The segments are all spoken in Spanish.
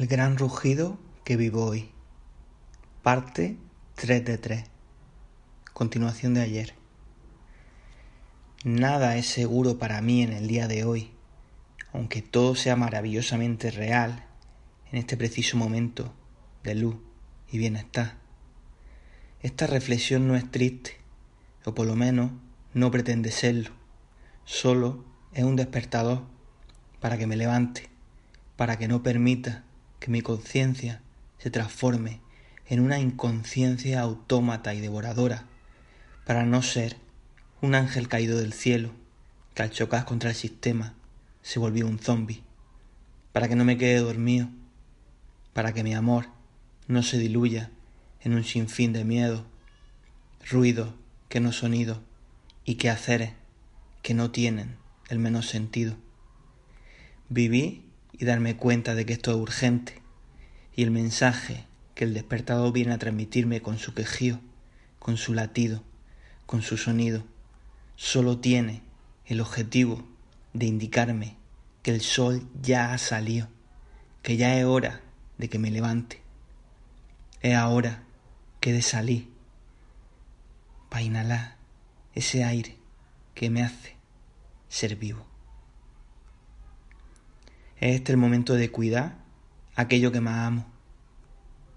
El gran rugido que vivo hoy. Parte 3 de 3. Continuación de ayer. Nada es seguro para mí en el día de hoy, aunque todo sea maravillosamente real en este preciso momento de luz y bienestar. Esta reflexión no es triste, o por lo menos no pretende serlo, solo es un despertador para que me levante, para que no permita que mi conciencia se transforme en una inconsciencia autómata y devoradora, para no ser un ángel caído del cielo que al chocar contra el sistema se volvió un zombi, para que no me quede dormido, para que mi amor no se diluya en un sinfín de miedo, ruidos que no sonido y quehaceres que no tienen el menos sentido. Viví y darme cuenta de que esto es urgente y el mensaje que el despertador viene a transmitirme con su quejío, con su latido, con su sonido, solo tiene el objetivo de indicarme que el sol ya ha salido, que ya es hora de que me levante. Es ahora que de salir para inhalar ese aire que me hace ser vivo. Es este el momento de cuidar aquello que más amo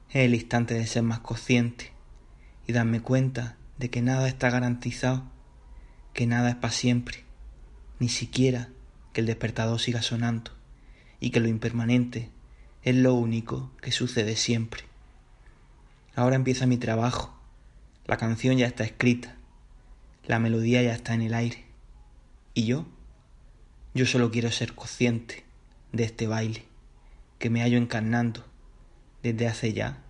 es el instante de ser más consciente y darme cuenta de que nada está garantizado, que nada es para siempre, ni siquiera que el despertador siga sonando y que lo impermanente es lo único que sucede siempre. Ahora empieza mi trabajo, la canción ya está escrita, la melodía ya está en el aire. ¿Y yo? Yo solo quiero ser consciente de este baile que me hallo encarnando desde hace ya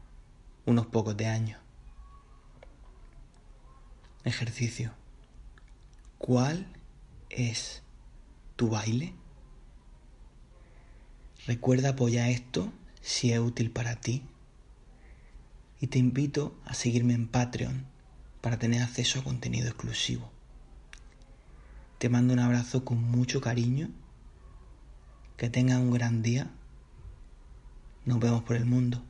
unos pocos de años. Ejercicio. ¿Cuál es tu baile? Recuerda apoyar esto si es útil para ti. Y te invito a seguirme en Patreon para tener acceso a contenido exclusivo. Te mando un abrazo con mucho cariño. Que tengas un gran día. Nos vemos por el mundo.